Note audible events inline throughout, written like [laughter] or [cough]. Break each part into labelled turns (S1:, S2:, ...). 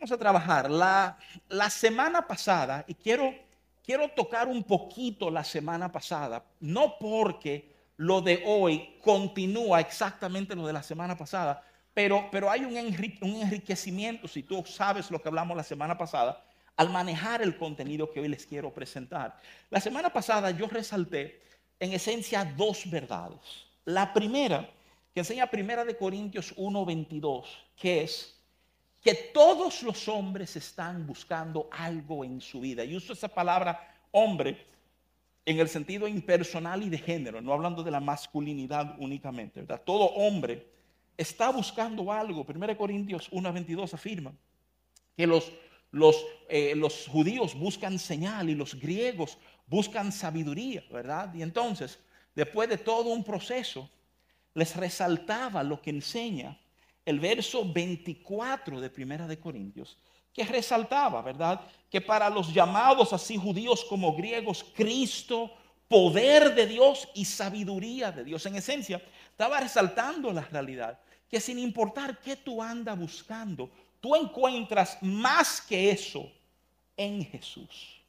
S1: Vamos a trabajar. La, la semana pasada, y quiero, quiero tocar un poquito la semana pasada, no porque lo de hoy continúa exactamente lo de la semana pasada, pero, pero hay un, enriquecimiento, si tú sabes lo que hablamos la semana pasada, al manejar el contenido que hoy les quiero presentar. La semana pasada yo resalté en esencia dos verdades. La primera, que enseña Primera de Corintios 1:22, que es que todos los hombres están buscando algo en su vida. Y uso esa palabra hombre en el sentido impersonal y de género, no hablando de la masculinidad únicamente, ¿verdad? Todo hombre está buscando algo. 1 Corintios 1.22 afirma que los, eh, los judíos buscan señal y los griegos buscan sabiduría, ¿verdad? Y entonces, después de todo un proceso, les resaltaba lo que enseña el verso 24 de Primera de Corintios, que resaltaba, ¿verdad? Que para los llamados así judíos como griegos, Cristo, poder de Dios y sabiduría de Dios. En esencia, estaba resaltando la realidad, que sin importar qué tú andas buscando, tú encuentras más que eso en Jesús.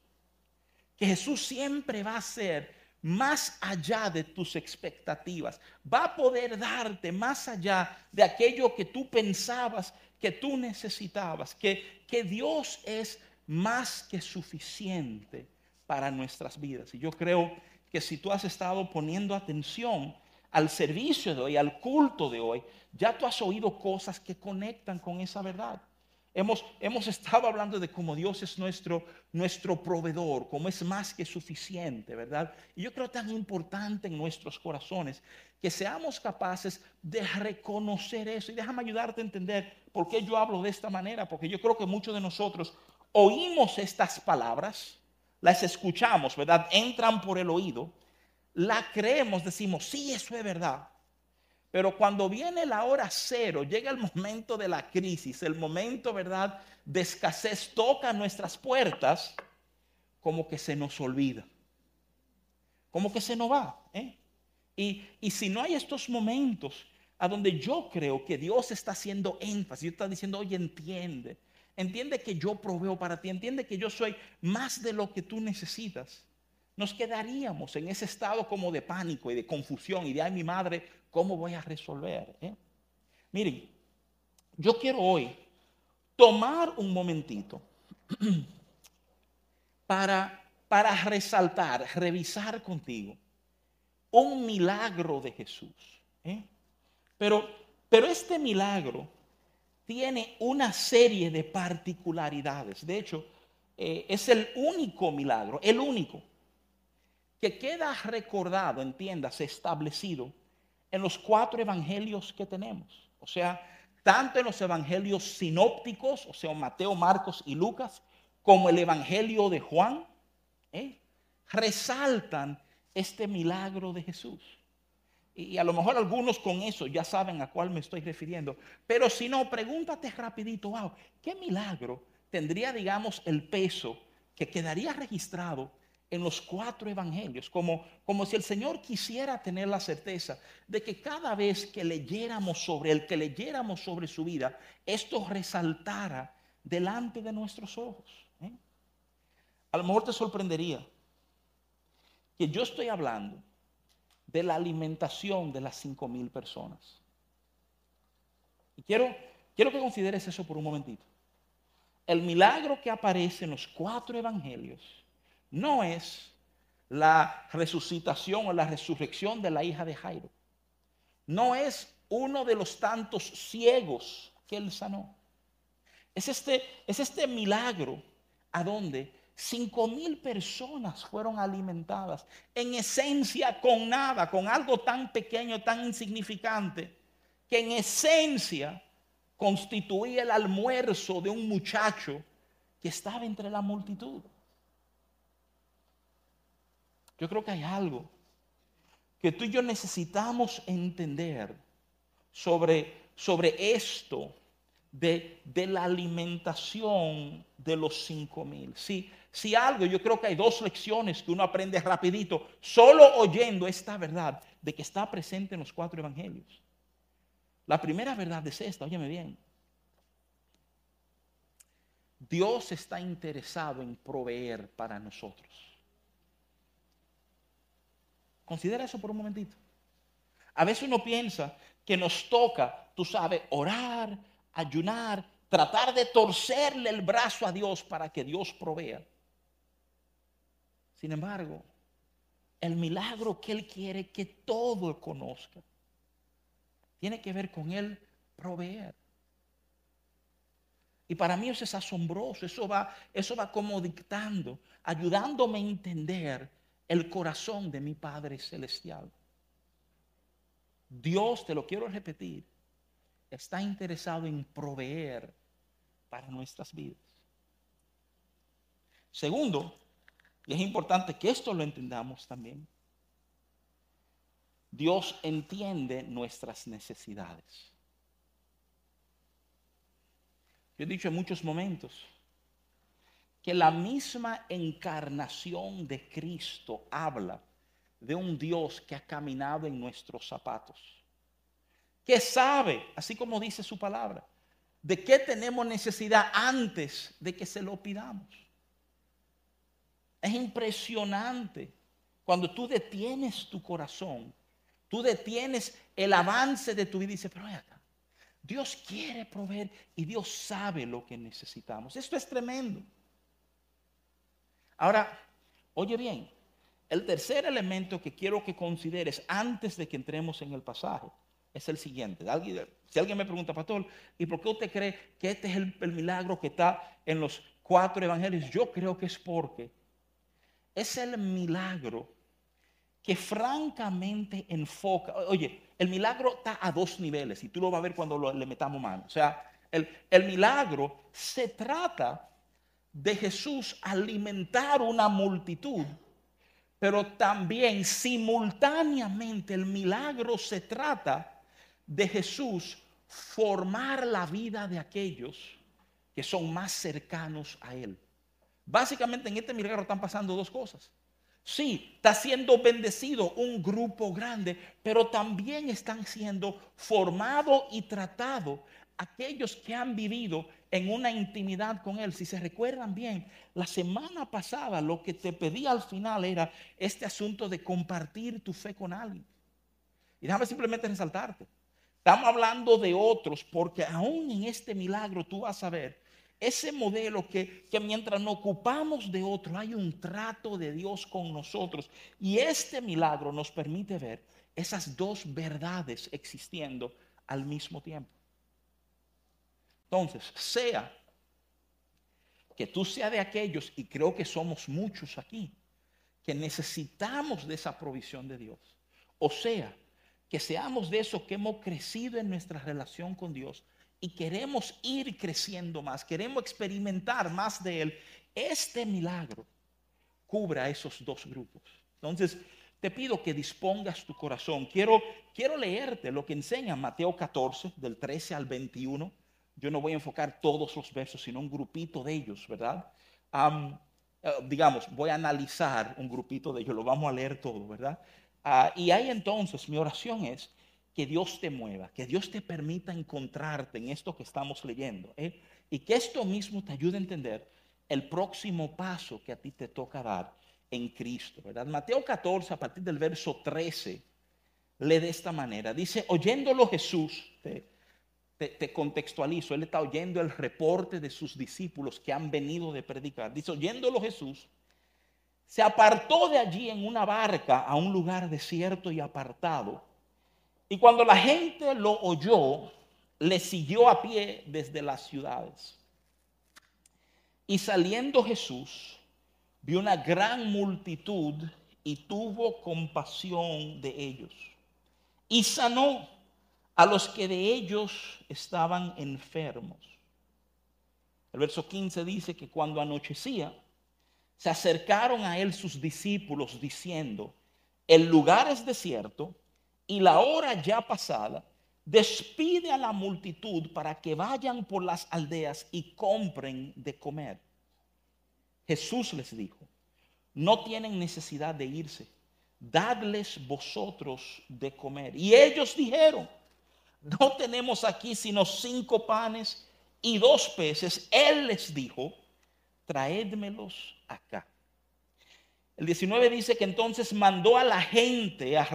S1: Que Jesús siempre va a ser más allá de tus expectativas. Va a poder darte más allá de aquello que tú pensabas que tú necesitabas. Que, que Dios es más que suficiente para nuestras vidas. Y yo creo que si tú has estado poniendo atención al servicio de hoy, al culto de hoy, ya tú has oído cosas que conectan con esa verdad. Hemos, hemos, estado hablando de cómo Dios es nuestro, nuestro proveedor, cómo es más que suficiente, ¿verdad? Y yo creo tan importante en nuestros corazones que seamos capaces de reconocer eso. Y déjame ayudarte a entender por qué yo hablo de esta manera, porque yo creo que muchos de nosotros oímos estas palabras, las escuchamos, ¿verdad? Entran por el oído, la creemos, decimos, sí, eso es verdad. Pero cuando viene la hora cero, llega el momento de la crisis, el momento, ¿verdad?, de escasez toca nuestras puertas, como que se nos olvida, como que se nos va. ¿eh? Y, y si no hay estos momentos a donde yo creo que Dios está haciendo énfasis, está diciendo, oye, entiende, entiende que yo proveo para ti, entiende que yo soy más de lo que tú necesitas nos quedaríamos en ese estado como de pánico y de confusión y de, ay, mi madre, ¿cómo voy a resolver? Eh? Miren, yo quiero hoy tomar un momentito [clears throat] para, para resaltar, revisar contigo un milagro de Jesús. ¿eh? Pero, pero este milagro tiene una serie de particularidades. De hecho, eh, es el único milagro, el único que queda recordado, entiendas, establecido en los cuatro evangelios que tenemos. O sea, tanto en los evangelios sinópticos, o sea, Mateo, Marcos y Lucas, como el evangelio de Juan, ¿eh? resaltan este milagro de Jesús. Y a lo mejor algunos con eso ya saben a cuál me estoy refiriendo. Pero si no, pregúntate rapidito, wow, ¿qué milagro tendría, digamos, el peso que quedaría registrado en los cuatro evangelios, como, como si el Señor quisiera tener la certeza de que cada vez que leyéramos sobre él, que leyéramos sobre su vida, esto resaltara delante de nuestros ojos. ¿eh? A lo mejor te sorprendería que yo estoy hablando de la alimentación de las cinco mil personas. Y quiero, quiero que consideres eso por un momentito. El milagro que aparece en los cuatro evangelios no es la resucitación o la resurrección de la hija de Jairo. No es uno de los tantos ciegos que él sanó. Es este, es este milagro a donde cinco mil personas fueron alimentadas, en esencia con nada, con algo tan pequeño, tan insignificante, que en esencia constituía el almuerzo de un muchacho que estaba entre la multitud. Yo creo que hay algo que tú y yo necesitamos entender sobre, sobre esto de, la alimentación de los cinco mil. Si, si algo, yo creo que hay dos lecciones que uno aprende rapidito, solo oyendo esta verdad de que está presente en los cuatro evangelios. La primera verdad es esta, óyeme bien. Dios está interesado en proveer para nosotros. Considera eso por un momentito. A veces uno piensa que nos toca, tú sabes, orar, ayunar, tratar de torcerle el brazo a Dios para que Dios provea. Sin embargo, el milagro que Él quiere que todo conozca tiene que ver con Él proveer. Y para mí eso es asombroso, eso va, eso va como dictando, ayudándome a entender el corazón de mi Padre Celestial. Dios, te lo quiero repetir, está interesado en proveer para nuestras vidas. Segundo, y es importante que esto lo entendamos también, Dios entiende nuestras necesidades. Yo he dicho en muchos momentos, que la misma encarnación de Cristo habla de un Dios que ha caminado en nuestros zapatos, que sabe, así como dice su palabra, de qué tenemos necesidad antes de que se lo pidamos. Es impresionante cuando tú detienes tu corazón, tú detienes el avance de tu vida y dices, pero acá, Dios quiere proveer y Dios sabe lo que necesitamos. Esto es tremendo. Ahora, oye bien, el tercer elemento que quiero que consideres antes de que entremos en el pasaje es el siguiente. si alguien me pregunta, pastor, ¿y por qué usted cree que este es el, milagro que está en los cuatro evangelios? Yo creo que es porque es el milagro que francamente enfoca. Oye, el milagro está a dos niveles y tú lo vas a ver cuando le metamos mano. O sea, el milagro se trata de Jesús alimentar una multitud, pero también simultáneamente el milagro se trata de Jesús formar la vida de aquellos que son más cercanos a Él. Básicamente en este milagro están pasando dos cosas. Sí, está siendo bendecido un grupo grande, pero también están siendo formado y tratado aquellos que han vivido en una intimidad con Él. Si se recuerdan bien, la semana pasada lo que te pedí al final era este asunto de compartir tu fe con alguien. Y déjame simplemente resaltarte. Estamos hablando de otros porque aún en este milagro tú vas a ver ese modelo que, que mientras nos ocupamos de otro hay un trato de Dios con nosotros. Y este milagro nos permite ver esas dos verdades existiendo al mismo tiempo. Entonces, sea que tú seas de aquellos, y creo que somos muchos aquí, que necesitamos de esa provisión de Dios. O sea, que seamos de esos que hemos crecido en nuestra relación con Dios y queremos ir creciendo más, queremos experimentar más de Él. Este milagro cubra esos dos grupos. Entonces, te pido que dispongas tu corazón. Quiero, quiero leerte lo que enseña Mateo 14, del 13 al 21 yo no voy a enfocar todos los versos, sino un grupito de ellos, ¿verdad? Eh, digamos, voy a analizar un grupito de ellos, lo vamos a leer todo, ¿verdad? Ah, y ahí entonces mi oración es que Dios te mueva, que Dios te permita encontrarte en esto que estamos leyendo, ¿eh? y que esto mismo te ayude a entender el próximo paso que a ti te toca dar en Cristo, ¿verdad? Mateo 14, a partir del verso 13, lee de esta manera, dice, oyéndolo Jesús, te, contextualizo, él está oyendo el reporte de sus discípulos que han venido de predicar. Dice, oyéndolo Jesús, se apartó de allí en una barca a un lugar desierto y apartado. Y cuando la gente lo oyó, le siguió a pie desde las ciudades. Y saliendo Jesús, vio una gran multitud y tuvo compasión de ellos. Y sanó a los que de ellos estaban enfermos. El verso 15 dice que cuando anochecía, se acercaron a él sus discípulos diciendo, el lugar es desierto y la hora ya pasada, despide a la multitud para que vayan por las aldeas y compren de comer. Jesús les dijo, no tienen necesidad de irse, dadles vosotros de comer. Y ellos dijeron, no tenemos aquí sino cinco panes y dos peces. Él les dijo, traédmelos acá. El 19 dice que entonces mandó a la gente a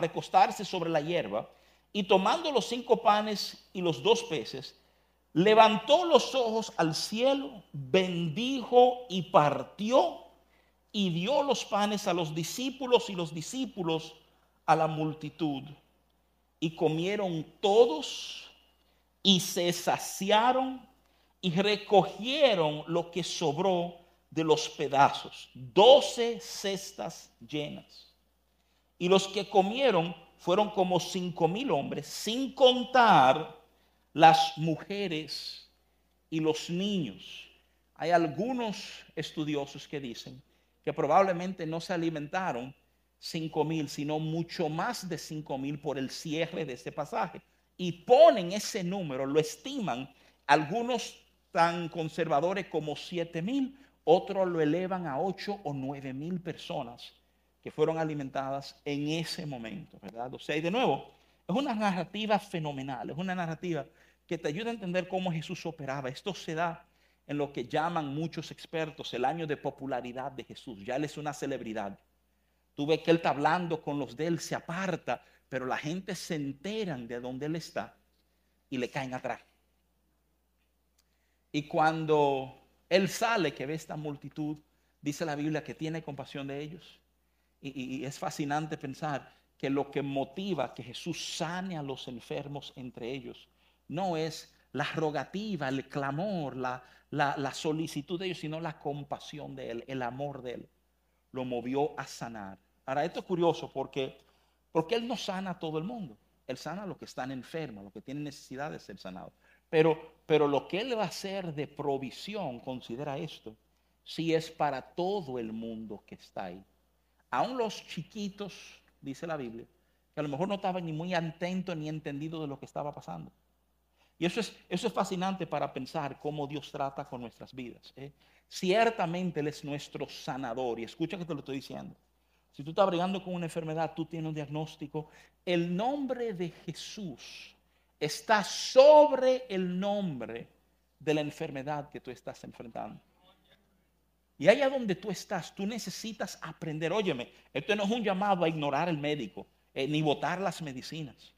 S1: recostarse sobre la hierba y tomando los cinco panes y los dos peces, levantó los ojos al cielo, bendijo y partió y dio los panes a los discípulos y los discípulos a la multitud. Y comieron todos y se saciaron y recogieron lo que sobró de los pedazos, doce cestas llenas. Y los que comieron fueron como cinco mil hombres, sin contar las mujeres y los niños. Hay algunos estudiosos que dicen que probablemente no se alimentaron cinco mil, sino mucho más de cinco mil por el cierre de este pasaje. Y ponen ese número, lo estiman algunos tan conservadores como siete mil, otros lo elevan a ocho o nueve mil personas que fueron alimentadas en ese momento, ¿verdad? O sea, y de nuevo, es una narrativa fenomenal, es una narrativa que te ayuda a entender cómo Jesús operaba. Esto se da en lo que llaman muchos expertos el año de popularidad de Jesús. Ya él es una celebridad. Tú ves que él está hablando con los de él, se aparta, pero la gente se enteran de dónde él está y le caen atrás. Y cuando él sale, que ve esta multitud, dice la Biblia que tiene compasión de ellos y, es fascinante pensar que lo que motiva que Jesús sane a los enfermos entre ellos no es la rogativa, el clamor, la, la, solicitud de ellos, sino la compasión de Él, el amor de Él. Lo movió a sanar. Ahora, esto es curioso porque, porque Él no sana a todo el mundo. Él sana a los que están enfermos, los que tienen necesidad de ser sanados. Pero, pero lo que Él va a hacer de provisión, considera esto, si es para todo el mundo que está ahí aún los chiquitos, dice la Biblia, que a lo mejor no estaban ni muy atentos ni entendidos de lo que estaba pasando. Y eso es, eso es fascinante para pensar cómo Dios trata con nuestras vidas. ¿eh? Ciertamente Él es nuestro sanador. Y escucha que te lo estoy diciendo. Si tú estás brigando con una enfermedad, tú tienes un diagnóstico. El nombre de Jesús está sobre el nombre de la enfermedad que tú estás enfrentando. Y allá donde tú estás, tú necesitas aprender. Óyeme, esto no es un llamado a ignorar el médico, eh, ni votar las medicinas.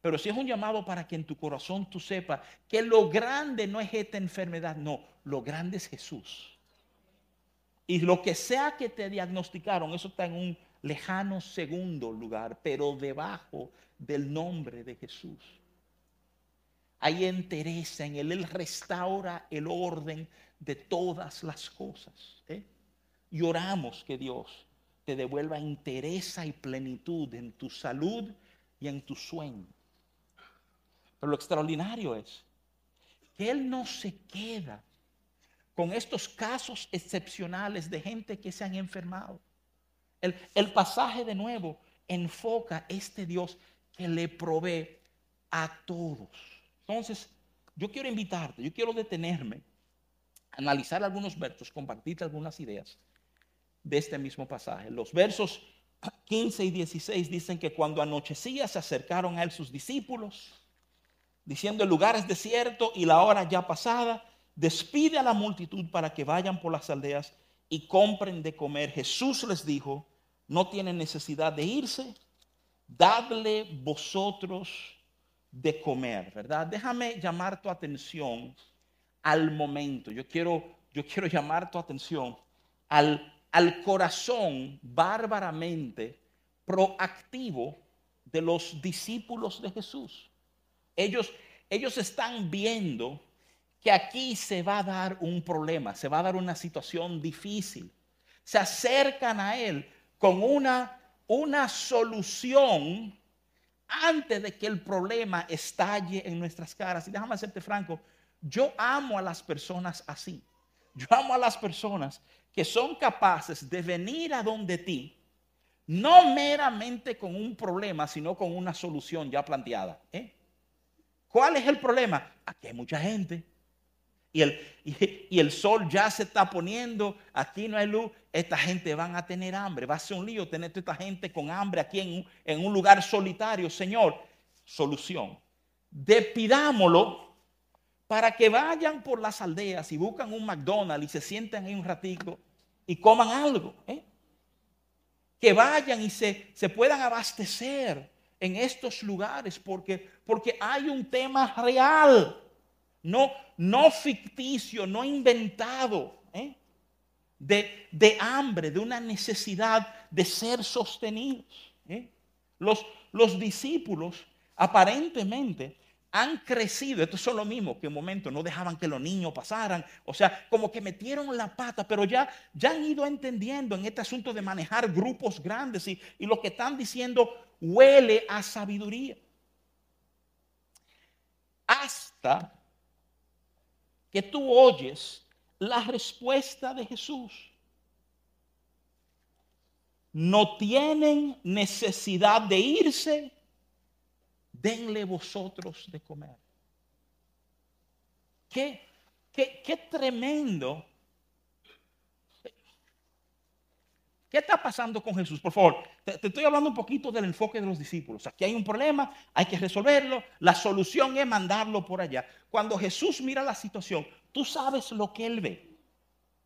S1: Pero sí es un llamado para que en tu corazón tú sepas que lo grande no es esta enfermedad, no, lo grande es Jesús. Y lo que sea que te diagnosticaron, eso está en un lejano segundo lugar, pero debajo del nombre de Jesús. Hay entereza en Él, Él restaura el orden de todas las cosas. ¿eh? Y oramos que Dios te devuelva interés y plenitud en tu salud y en tu sueño. Pero lo extraordinario es que Él no se queda con estos casos excepcionales de gente que se han enfermado. El, pasaje de nuevo enfoca este Dios que le provee a todos. Entonces, yo quiero invitarte, yo quiero detenerme analizar algunos versos, compartirte algunas ideas de este mismo pasaje. Los versos 15 y 16 dicen que cuando anochecía se acercaron a él sus discípulos, diciendo el lugar es desierto y la hora ya pasada, despide a la multitud para que vayan por las aldeas y compren de comer. Jesús les dijo, no tienen necesidad de irse, dadle vosotros de comer, ¿verdad? Déjame llamar tu atención al momento. Yo quiero, yo quiero llamar tu atención al, al corazón bárbaramente proactivo de los discípulos de Jesús. Ellos, ellos están viendo que aquí se va a dar un problema, se va a dar una situación difícil. Se acercan a Él con una, una solución antes de que el problema estalle en nuestras caras. Y déjame hacerte franco, yo amo a las personas así. Yo amo a las personas que son capaces de venir a donde ti, no meramente con un problema, sino con una solución ya planteada. ¿eh? ¿Cuál es el problema? Aquí hay mucha gente. Y el, [laughs] y, el, sol ya se está poniendo, aquí no hay luz, esta gente van a tener hambre, va a ser un lío tener toda esta gente con hambre aquí en, un lugar solitario. Señor, solución. Depidámoslo para que vayan por las aldeas y buscan un McDonald's y se sienten ahí un ratico y coman algo. ¿eh? Que vayan y se, se puedan abastecer en estos lugares porque, porque hay un tema real, no, no ficticio, no inventado, ¿eh? de, de, hambre, de una necesidad de ser sostenidos. ¿eh? Los, los discípulos aparentemente han crecido, esto es lo mismo que un momento no dejaban que los niños pasaran, o sea, como que metieron la pata, pero ya, ya han ido entendiendo en este asunto de manejar grupos grandes y, y lo que están diciendo huele a sabiduría. Hasta que tú oyes la respuesta de Jesús. No tienen necesidad de irse denle vosotros de comer. Qué, qué, qué tremendo. ¿Qué está pasando con Jesús? Por favor, te, estoy hablando un poquito del enfoque de los discípulos. Aquí hay un problema, hay que resolverlo. La solución es mandarlo por allá. Cuando Jesús mira la situación, tú sabes lo que él ve.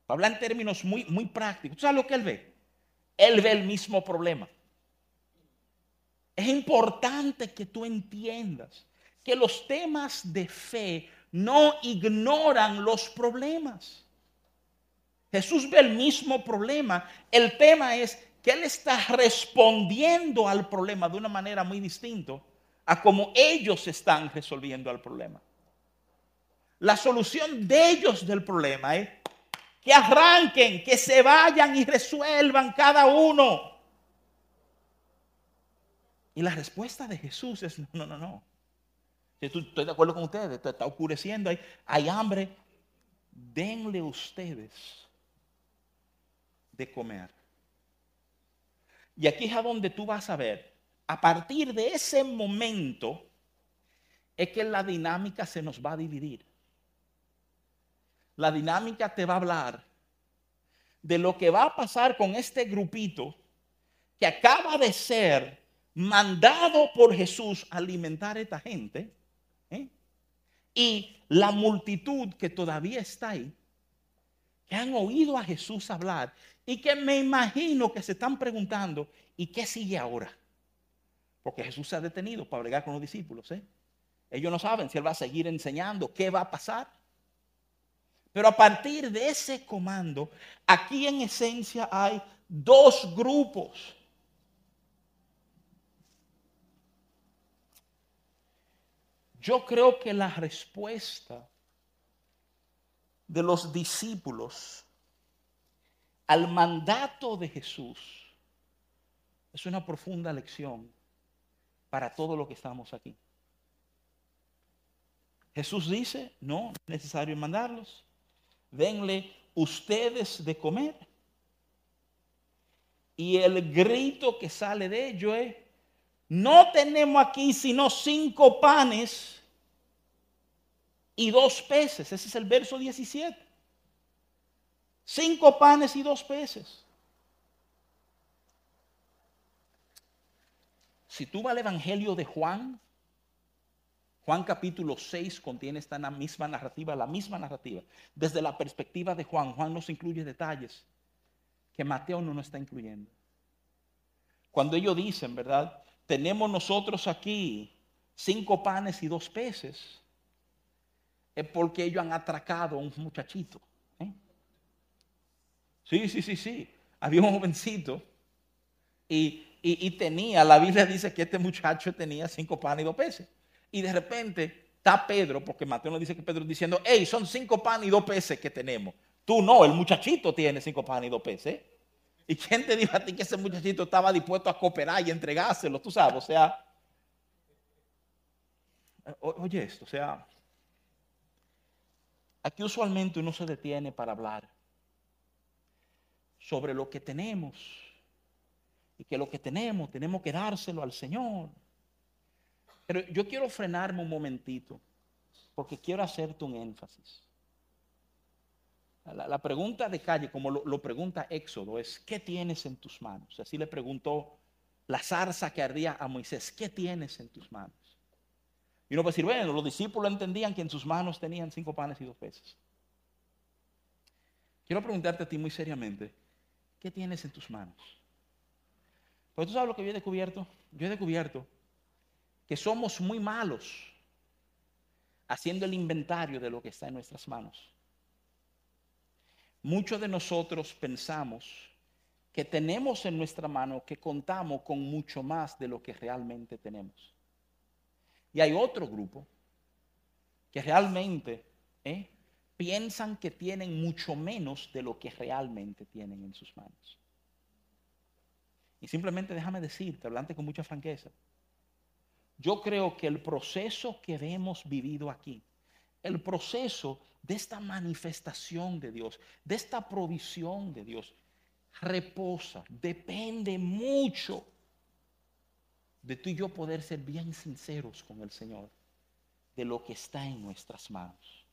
S1: Habla en términos muy, muy prácticos. ¿Tú sabes lo que él ve? Él ve el mismo problema. Es importante que tú entiendas que los temas de fe no ignoran los problemas. Jesús ve el mismo problema. El tema es que Él está respondiendo al problema de una manera muy distinta a como ellos están resolviendo el problema. La solución de ellos del problema es que arranquen, que se vayan y resuelvan cada uno. Y la respuesta de Jesús es, no, no, no. Estoy de acuerdo con ustedes, está oscureciendo, hay, hay hambre. Denle ustedes de comer. Y aquí es a donde tú vas a ver, a partir de ese momento, es que la dinámica se nos va a dividir. La dinámica te va a hablar de lo que va a pasar con este grupito que acaba de ser mandado por Jesús a alimentar a esta gente, ¿eh? y la multitud que todavía está ahí, que han oído a Jesús hablar y que me imagino que se están preguntando, ¿y qué sigue ahora? Porque Jesús se ha detenido para bregar con los discípulos. ¿eh? Ellos no saben si Él va a seguir enseñando, qué va a pasar. Pero a partir de ese comando, aquí en esencia hay dos grupos Yo creo que la respuesta de los discípulos al mandato de Jesús es una profunda lección para todo lo que estamos aquí. Jesús dice, no, es necesario mandarlos. Denle ustedes de comer. Y el grito que sale de ello es, no tenemos aquí sino cinco panes y dos peces. Ese es el verso 17. Cinco panes y dos peces. Si tú vas al Evangelio de Juan, Juan capítulo 6 contiene esta misma narrativa, la misma narrativa. Desde la perspectiva de Juan, Juan nos incluye detalles que Mateo no nos está incluyendo. Cuando ellos dicen, ¿verdad? Tenemos nosotros aquí cinco panes y dos peces es porque ellos han atracado a un muchachito. ¿eh? Sí, sí, sí, sí. Había un jovencito y, tenía, la Biblia dice que este muchacho tenía cinco panes y dos peces. Y de repente está Pedro, porque Mateo nos dice que Pedro diciendo, hey, son cinco panes y dos peces que tenemos. Tú no, el muchachito tiene cinco panes y dos peces. ¿Y quién te dijo a ti que ese muchachito estaba dispuesto a cooperar y entregárselo? Tú sabes, o sea, oye esto, o sea, Aquí usualmente uno se detiene para hablar sobre lo que tenemos y que lo que tenemos tenemos que dárselo al Señor. Pero yo quiero frenarme un momentito porque quiero hacerte un énfasis. La, pregunta de calle, como lo, lo, pregunta Éxodo, es, ¿qué tienes en tus manos? Así le preguntó la zarza que ardía a Moisés, ¿qué tienes en tus manos? Y uno puede decir, bueno, los discípulos entendían que en sus manos tenían cinco panes y dos peces. Quiero preguntarte a ti muy seriamente, ¿qué tienes en tus manos? Porque tú sabes lo que yo he descubierto. Yo he descubierto que somos muy malos haciendo el inventario de lo que está en nuestras manos. Muchos de nosotros pensamos que tenemos en nuestra mano que contamos con mucho más de lo que realmente tenemos. Y hay otro grupo que realmente ¿eh? piensan que tienen mucho menos de lo que realmente tienen en sus manos. Y simplemente déjame decirte, hablante con mucha franqueza, yo creo que el proceso que hemos vivido aquí, el proceso de esta manifestación de Dios, de esta provisión de Dios, reposa, depende mucho de tú y yo poder ser bien sinceros con el Señor, de lo que está en nuestras manos.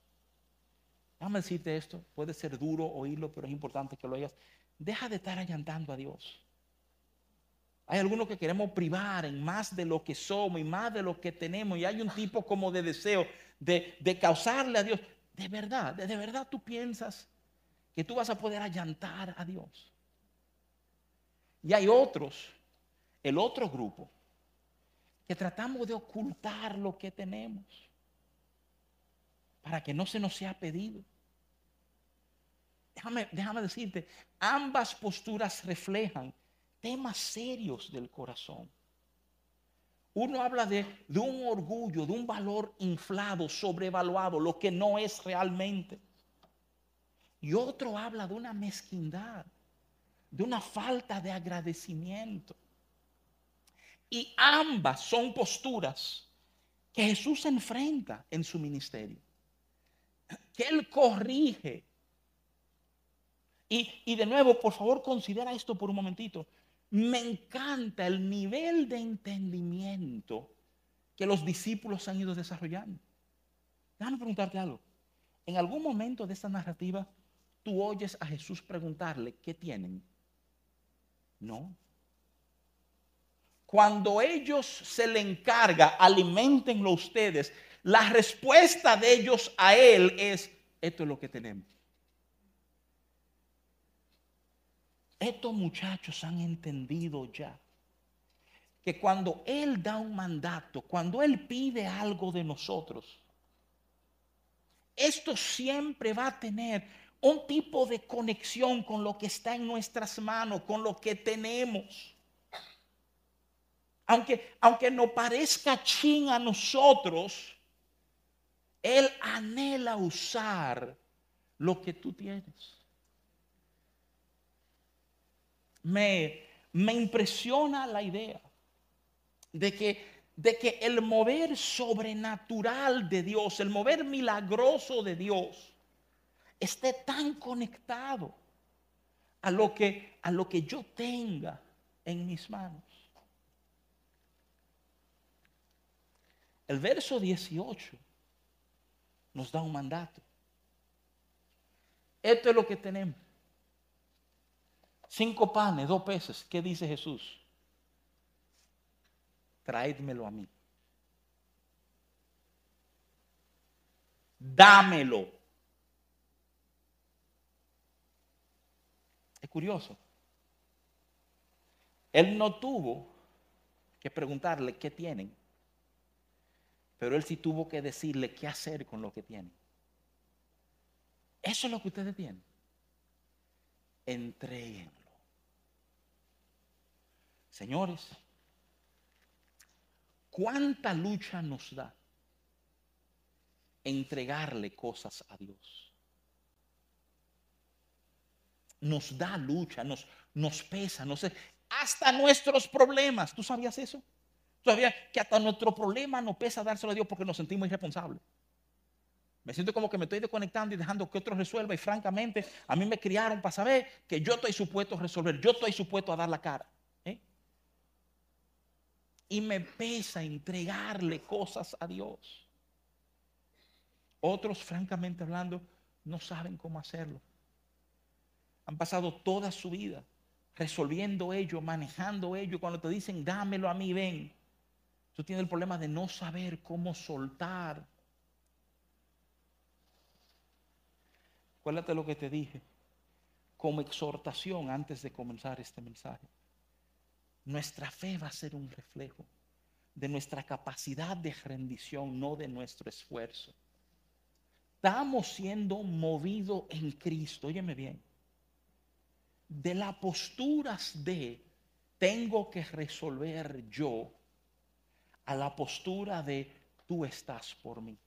S1: Déjame decirte esto, puede ser duro oírlo, pero es importante que lo oigas. Deja de estar allantando a Dios. Hay algunos que queremos privar en más de lo que somos y más de lo que tenemos. Y hay un tipo como de deseo de, causarle a Dios. De verdad, de, de verdad tú piensas que tú vas a poder allantar a Dios. Y hay otros, el otro grupo, que tratamos de ocultar lo que tenemos para que no se nos sea pedido. Déjame, déjame decirte, ambas posturas reflejan temas serios del corazón. Uno habla de, de, un orgullo, de un valor inflado, sobrevaluado, lo que no es realmente. Y otro habla de una mezquindad, de una falta de agradecimiento. Y ambas son posturas que Jesús enfrenta en su ministerio. Que Él corrige. Y, y de nuevo, por favor, considera esto por un momentito me encanta el nivel de entendimiento que los discípulos han ido desarrollando. Déjame preguntarte algo. En algún momento de esta narrativa, tú oyes a Jesús preguntarle, ¿qué tienen? No. Cuando ellos se le encarga, alimentenlo ustedes, la respuesta de ellos a él es, esto es lo que tenemos. Estos muchachos han entendido ya que cuando Él da un mandato, cuando Él pide algo de nosotros, esto siempre va a tener un tipo de conexión con lo que está en nuestras manos, con lo que tenemos. Aunque, aunque no parezca chin a nosotros, Él anhela usar lo que tú tienes me, impresiona la idea de que, de que el mover sobrenatural de Dios, el mover milagroso de Dios, esté tan conectado a lo que, a lo que yo tenga en mis manos. El verso 18 nos da un mandato. Esto es lo que tenemos. Cinco panes, dos peces. ¿Qué dice Jesús? Traédmelo a mí. Dámelo. Es curioso. Él no tuvo que preguntarle qué tienen, pero él sí tuvo que decirle qué hacer con lo que tienen. Eso es lo que ustedes tienen. Entreguen. Señores, ¿cuánta lucha nos da entregarle cosas a Dios? Nos da lucha, nos, nos pesa, no sé, hasta nuestros problemas. ¿Tú sabías eso? ¿Tú sabías que hasta nuestro problema nos pesa dárselo a Dios porque nos sentimos irresponsables? Me siento como que me estoy desconectando y dejando que otro resuelva y francamente a mí me criaron para saber que yo estoy supuesto a resolver, yo estoy supuesto a dar la cara y me pesa entregarle cosas a Dios. Otros, francamente hablando, no saben cómo hacerlo. Han pasado toda su vida resolviendo ello, manejando ello. Cuando te dicen, dámelo a mí, ven. Tú tienes el problema de no saber cómo soltar. Acuérdate lo que te dije como exhortación antes de comenzar este mensaje. Nuestra fe va a ser un reflejo de nuestra capacidad de rendición, no de nuestro esfuerzo. Estamos siendo movidos en Cristo, óyeme bien, de las posturas de tengo que resolver yo a la postura de tú estás por mí.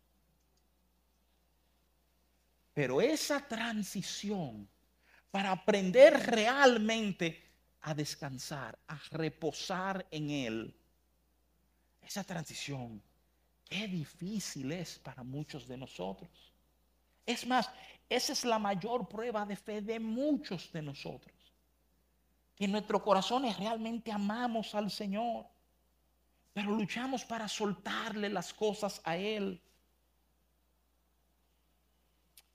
S1: Pero esa transición para aprender realmente a descansar, a reposar en Él, esa transición, qué difícil es para muchos de nosotros. Es más, esa es la mayor prueba de fe de muchos de nosotros. Que en nuestros corazones realmente amamos al Señor, pero luchamos para soltarle las cosas a Él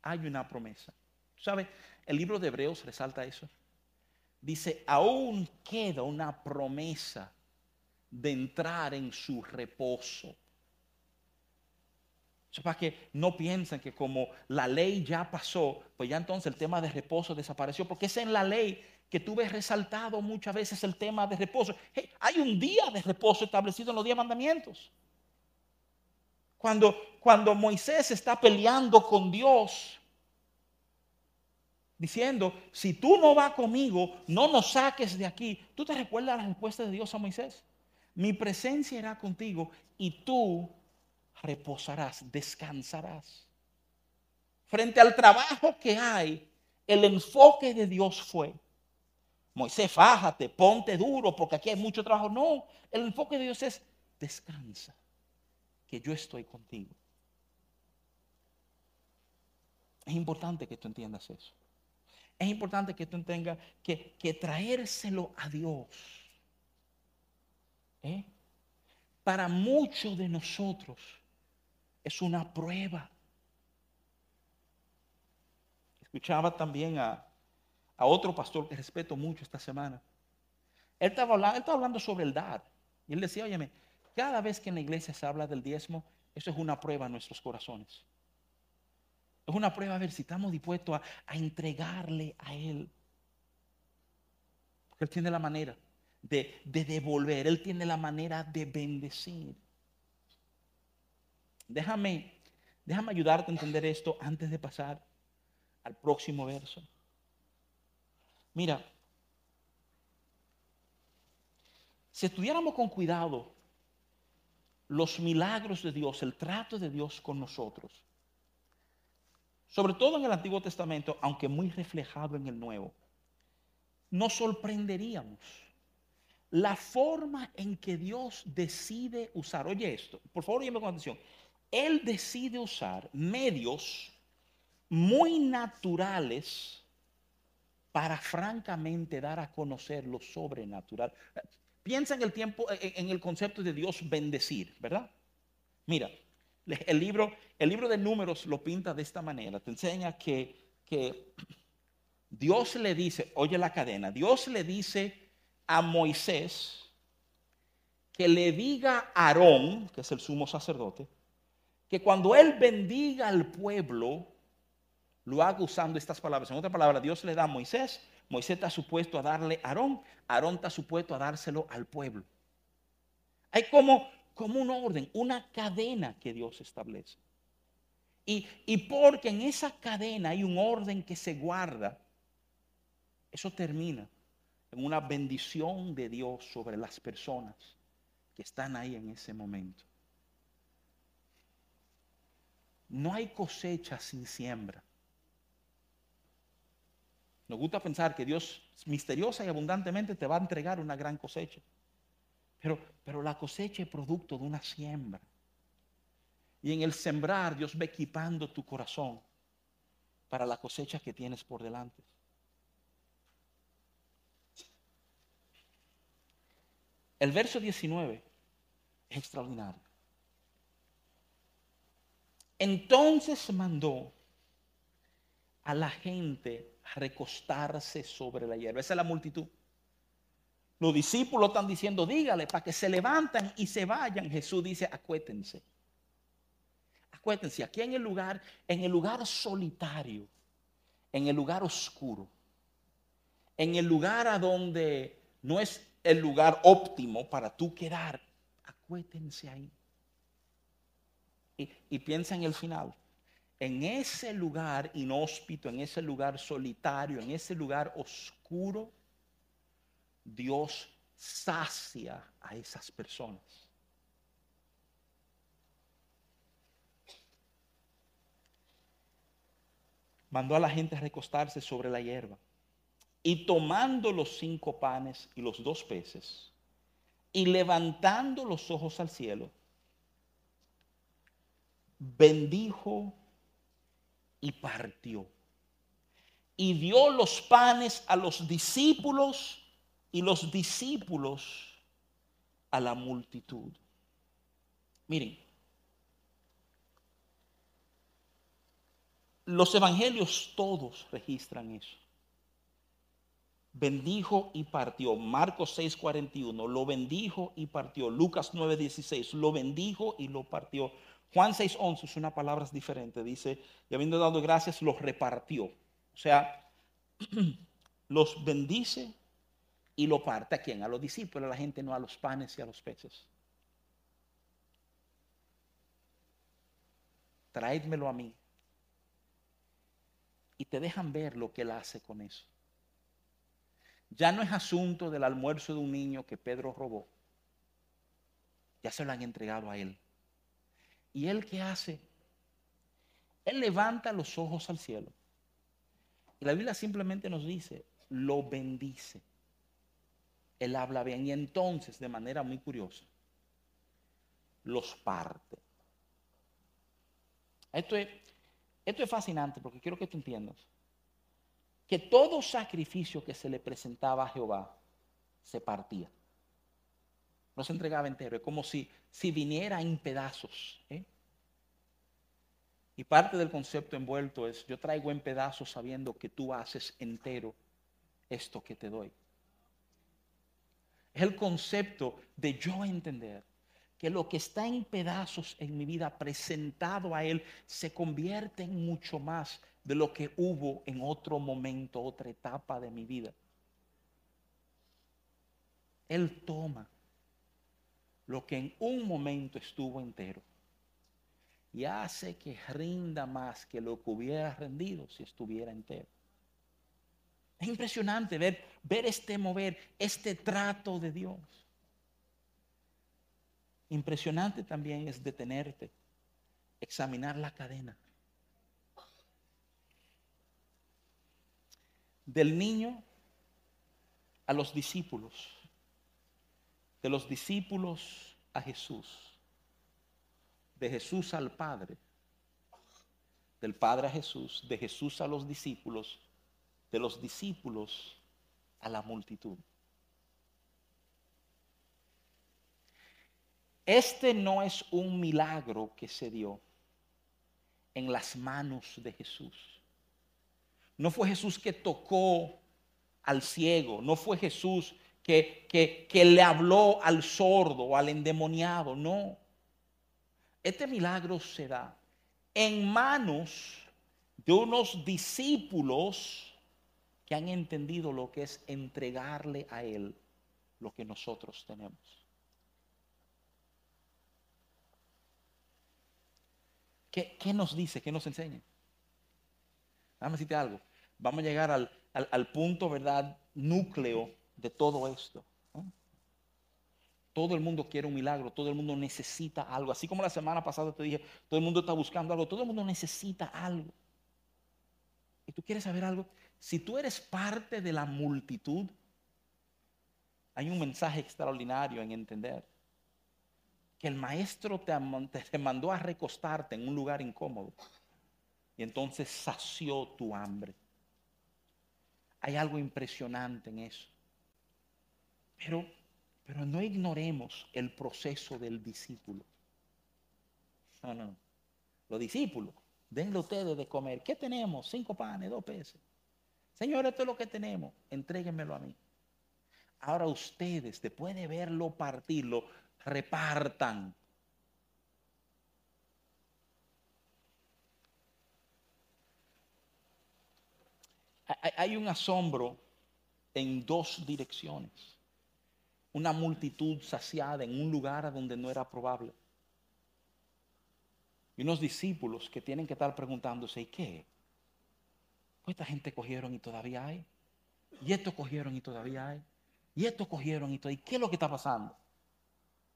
S1: hay una promesa. ¿Sabe? El libro de Hebreos resalta eso. Dice, aún queda una promesa de entrar en su reposo. Para que no piensen que como la ley ya pasó, pues ya entonces el tema de reposo desapareció, porque es en la ley que tú ves resaltado muchas veces el tema de reposo. hay un día de reposo establecido en los diez mandamientos. Cuando, cuando Moisés está peleando con Dios, diciendo, si tú no vas conmigo, no nos saques de aquí. ¿Tú te recuerdas la respuesta de Dios a Moisés? Mi presencia irá contigo y tú reposarás, descansarás. Frente al trabajo que hay, el enfoque de Dios fue, Moisés, fájate, ponte duro, porque aquí hay mucho trabajo. No, el enfoque de Dios es, descansa que yo estoy contigo. Es importante que tú entiendas eso. Es importante que tú entiendas que, que traérselo a Dios. ¿eh? Para muchos de nosotros es una prueba. Escuchaba también a, a otro pastor que respeto mucho esta semana. Él estaba, hablando, sobre el dar. Y él decía, óyeme, cada vez que en la iglesia se habla del diezmo, eso es una prueba en nuestros corazones. Es una prueba a ver si estamos dispuestos a, entregarle a Él. Él tiene la manera de, devolver, Él tiene la manera de bendecir. Déjame, déjame ayudarte a entender esto antes de pasar al próximo verso. Mira, si estuviéramos con cuidado los milagros de Dios, el trato de Dios con nosotros, sobre todo en el Antiguo Testamento, aunque muy reflejado en el Nuevo, nos sorprenderíamos la forma en que Dios decide usar, oye esto, por favor, oye con atención, Él decide usar medios muy naturales para francamente dar a conocer lo sobrenatural. Piensa en el tiempo, en el concepto de Dios bendecir, ¿verdad? Mira, el libro, el libro de números lo pinta de esta manera. Te enseña que, que Dios le dice, oye la cadena, Dios le dice a Moisés que le diga a Aarón, que es el sumo sacerdote, que cuando él bendiga al pueblo, lo haga usando estas palabras. En otra palabra, Dios le da a Moisés, Moisés está supuesto a darle a Aarón, Aarón está supuesto a dárselo al pueblo. Hay como, como un orden, una cadena que Dios establece. Y, y porque en esa cadena hay un orden que se guarda, eso termina en una bendición de Dios sobre las personas que están ahí en ese momento. No hay cosecha sin siembra. Nos gusta pensar que Dios misteriosa y abundantemente te va a entregar una gran cosecha. Pero, pero la cosecha es producto de una siembra. Y en el sembrar Dios va equipando tu corazón para la cosecha que tienes por delante. El verso 19 es extraordinario. Entonces mandó a la gente recostarse sobre la hierba. Esa es la multitud. Los discípulos están diciendo, dígale, para que se levanten y se vayan. Jesús dice, acuétense. Acuétense, aquí en el lugar, en el lugar solitario, en el lugar oscuro, en el lugar a donde no es el lugar óptimo para tú quedar, acuétense ahí. Y, piensa en el final. En ese lugar inhóspito, en ese lugar solitario, en ese lugar oscuro, Dios sacia a esas personas. Mandó a la gente a recostarse sobre la hierba y tomando los cinco panes y los dos peces y levantando los ojos al cielo, bendijo y partió. Y dio los panes a los discípulos y los discípulos a la multitud. Miren, los evangelios todos registran eso. Bendijo y partió. Marcos 6:41, lo bendijo y partió. Lucas 9:16, lo bendijo y lo partió. Juan 6:11 es una palabra diferente. Dice, y habiendo dado gracias, los repartió. O sea, [clears throat] los bendice y lo parte a quién? A los discípulos, a la gente, no a los panes y a los peces. Traédmelo a mí. Y te dejan ver lo que él hace con eso. Ya no es asunto del almuerzo de un niño que Pedro robó. Ya se lo han entregado a él. ¿Y él qué hace? Él levanta los ojos al cielo. Y la Biblia simplemente nos dice, lo bendice él habla bien. Y entonces, de manera muy curiosa, los parte. Esto es, esto es fascinante porque quiero que tú entiendas que todo sacrificio que se le presentaba a Jehová se partía. No se entregaba entero. Es como si, si viniera en pedazos. ¿eh? Y parte del concepto envuelto es, yo traigo en pedazos sabiendo que tú haces entero esto que te doy. Es el concepto de yo entender que lo que está en pedazos en mi vida presentado a Él se convierte en mucho más de lo que hubo en otro momento, otra etapa de mi vida. Él toma lo que en un momento estuvo entero y hace que rinda más que lo que hubiera rendido si estuviera entero. Es impresionante ver, ver este mover, este trato de Dios. Impresionante también es detenerte, examinar la cadena. Del niño a los discípulos, de los discípulos a Jesús, de Jesús al Padre, del Padre a Jesús, de Jesús a los discípulos de los discípulos a la multitud. Este no es un milagro que se dio en las manos de Jesús. No fue Jesús que tocó al ciego, no fue Jesús que, que, le habló al sordo al endemoniado, no. Este milagro se da en manos de unos discípulos que han entendido lo que es entregarle a Él lo que nosotros tenemos. ¿Qué, nos dice? ¿Qué nos enseña? A decirte algo. Vamos a llegar al, punto, ¿verdad? Núcleo de todo esto. Todo el mundo quiere un milagro, todo el mundo necesita algo. Así como la semana pasada te dije, todo el mundo está buscando algo, todo el mundo necesita algo. ¿Y tú quieres saber algo? Si tú eres parte de la multitud, hay un mensaje extraordinario en entender que el maestro te, mandó a recostarte en un lugar incómodo y entonces sació tu hambre. Hay algo impresionante en eso. Pero, pero no ignoremos el proceso del discípulo. No, no. Los discípulos, denle ustedes de comer. ¿Qué tenemos? Cinco panes, dos peces. Señor, esto es lo que tenemos, entréguenmelo a mí. Ahora ustedes, después de verlo partirlo, repartan. Hay un asombro en dos direcciones. Una multitud saciada en un lugar donde no era probable. Y unos discípulos que tienen que estar preguntándose, ¿y qué? Pues esta gente cogieron y todavía hay. Y esto cogieron y todavía hay. Y esto cogieron y todavía. ¿Y qué es lo que está pasando?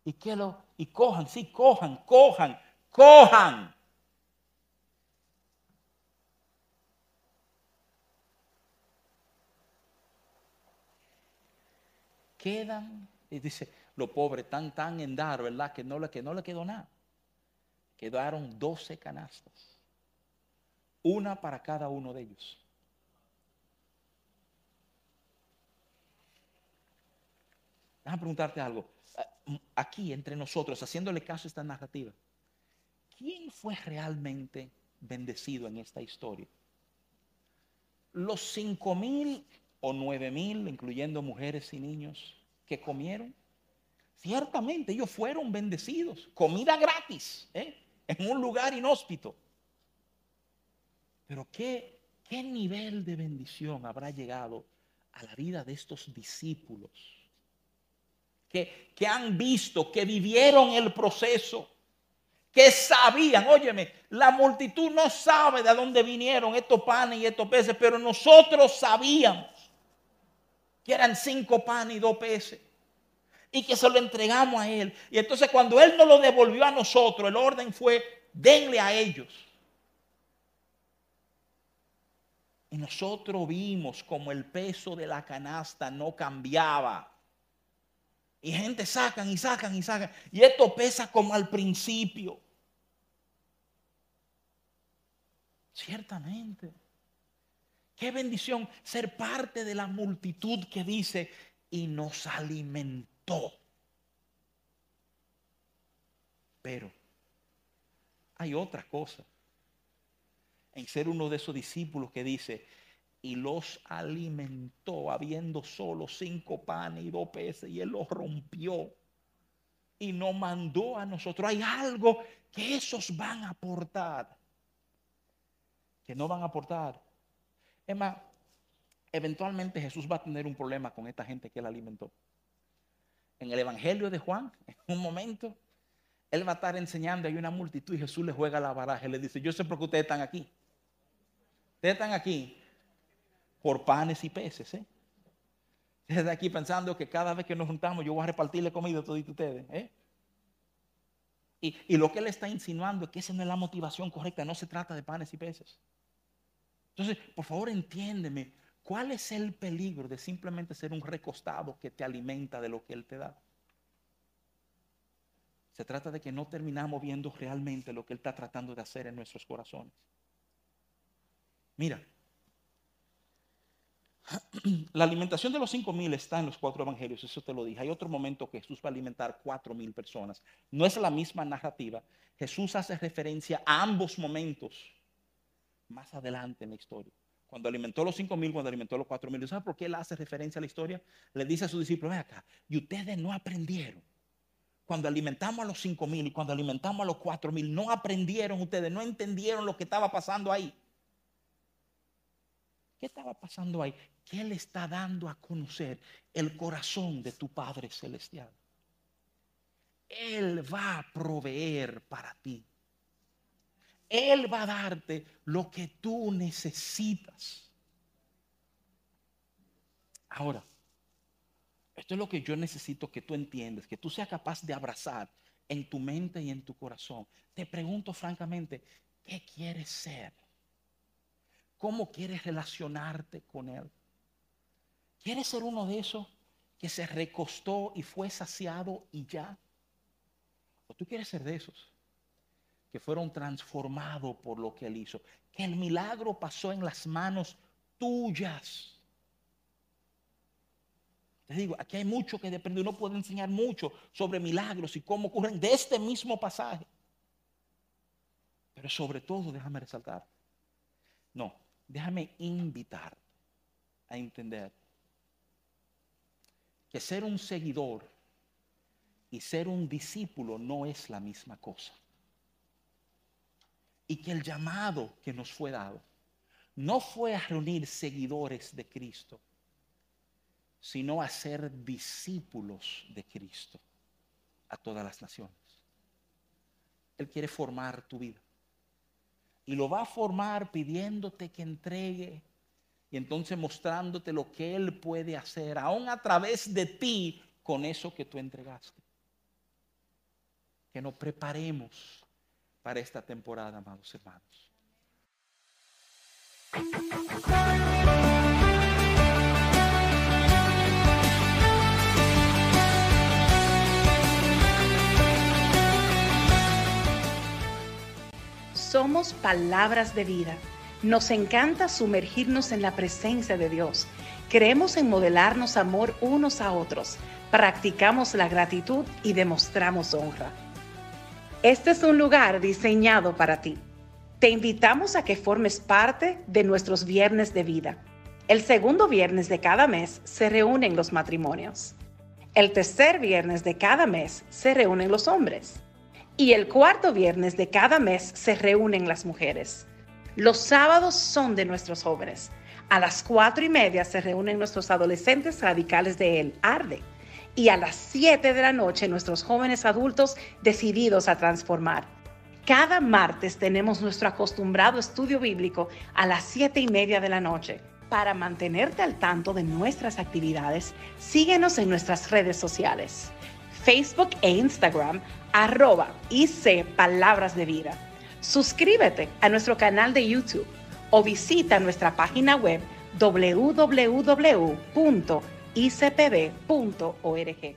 S1: ¿Y qué lo? Y cojan, sí, cojan, cojan, cojan. Quedan, y dice, los pobres tan, tan en dar, ¿verdad? Que no, que no le quedó nada. Quedaron 12 canastas. Una para cada uno de ellos. Déjame preguntarte algo. Aquí, entre nosotros, haciéndole caso a esta narrativa, ¿quién fue realmente bendecido en esta historia? ¿Los cinco mil o nueve mil, incluyendo mujeres y niños, que comieron? Ciertamente ellos fueron bendecidos. Comida gratis, ¿eh? en un lugar inhóspito. Pero ¿qué, ¿qué nivel de bendición habrá llegado a la vida de estos discípulos? Que, que han visto, que vivieron el proceso, que sabían, óyeme, la multitud no sabe de dónde vinieron estos panes y estos peces, pero nosotros sabíamos que eran cinco panes y dos peces y que se lo entregamos a Él. Y entonces cuando Él nos lo devolvió a nosotros, el orden fue, denle a ellos. Y nosotros vimos como el peso de la canasta no cambiaba. Y gente sacan y sacan y sacan. Y esto pesa como al principio. Ciertamente. Qué bendición ser parte de la multitud que dice y nos alimentó. Pero hay otra cosa en ser uno de esos discípulos que dice, y los alimentó habiendo solo cinco panes y dos peces, y él los rompió y nos mandó a nosotros. Hay algo que esos van a aportar, que no van a aportar. Es más, eventualmente Jesús va a tener un problema con esta gente que él alimentó. En el Evangelio de Juan, [laughs] en un momento, él va a estar enseñando, hay una multitud y Jesús le juega la baraja y le dice, yo sé por qué ustedes están aquí. Ustedes están aquí por panes y peces. ¿eh? Ustedes aquí pensando que cada vez que nos juntamos yo voy a repartirle comida a todos ustedes. ¿eh? Y, y, lo que él está insinuando es que esa no es la motivación correcta, no se trata de panes y peces. Entonces, por favor, entiéndeme, ¿cuál es el peligro de simplemente ser un recostado que te alimenta de lo que él te da? Se trata de que no terminamos viendo realmente lo que Él está tratando de hacer en nuestros corazones. Mira, [clears throat] la alimentación de los cinco mil está en los cuatro evangelios, eso te lo dije. Hay otro momento que Jesús va a alimentar cuatro mil personas. No es la misma narrativa. Jesús hace referencia a ambos momentos más adelante en la historia. Cuando alimentó los cinco mil, cuando alimentó los cuatro mil. ¿Sabe por qué él hace referencia a la historia? Le dice a sus discípulos, ven acá, y ustedes no aprendieron. Cuando alimentamos a los cinco mil y cuando alimentamos a los cuatro mil, no aprendieron ustedes, no entendieron lo que estaba pasando ahí. ¿Qué estaba pasando ahí? Que Él está dando a conocer el corazón de tu Padre Celestial. Él va a proveer para ti. Él va a darte lo que tú necesitas. Ahora, esto es lo que yo necesito que tú entiendas, que tú seas capaz de abrazar en tu mente y en tu corazón. Te pregunto francamente, ¿qué quieres ser? ¿Cómo quieres relacionarte con Él? ¿Quieres ser uno de esos que se recostó y fue saciado y ya? ¿O tú quieres ser de esos que fueron transformados por lo que Él hizo? Que el milagro pasó en las manos tuyas. Te digo, aquí hay mucho que depende. Uno puede enseñar mucho sobre milagros y cómo ocurren de este mismo pasaje. Pero sobre todo, déjame resaltar. No, déjame invitar a entender que ser un seguidor y ser un discípulo no es la misma cosa. Y que el llamado que nos fue dado no fue a reunir seguidores de Cristo, sino a ser discípulos de Cristo a todas las naciones. Él quiere formar tu vida. Y lo va a formar pidiéndote que entregue y entonces mostrándote lo que Él puede hacer, aún a través de ti, con eso que tú entregaste. Que nos preparemos para esta temporada, amados hermanos.
S2: Somos palabras de vida. Nos encanta sumergirnos en la presencia de Dios. Creemos en modelarnos amor unos a otros. Practicamos la gratitud y demostramos honra. Este es un lugar diseñado para ti. Te invitamos a que formes parte de nuestros viernes de vida. El segundo viernes de cada mes se reúnen los matrimonios. El tercer viernes de cada mes se reúnen los hombres. Y el cuarto viernes de cada mes se reúnen las mujeres. Los sábados son de nuestros jóvenes. A las cuatro y media se reúnen nuestros adolescentes radicales de El Arde. Y a las siete de la noche nuestros jóvenes adultos decididos a transformar. Cada martes tenemos nuestro acostumbrado estudio bíblico a las siete y media de la noche. Para mantenerte al tanto de nuestras actividades, síguenos en nuestras redes sociales. Facebook e Instagram, arroba IC Palabras de Vida. Suscríbete a nuestro canal de YouTube o visita nuestra página web www.icpb.org.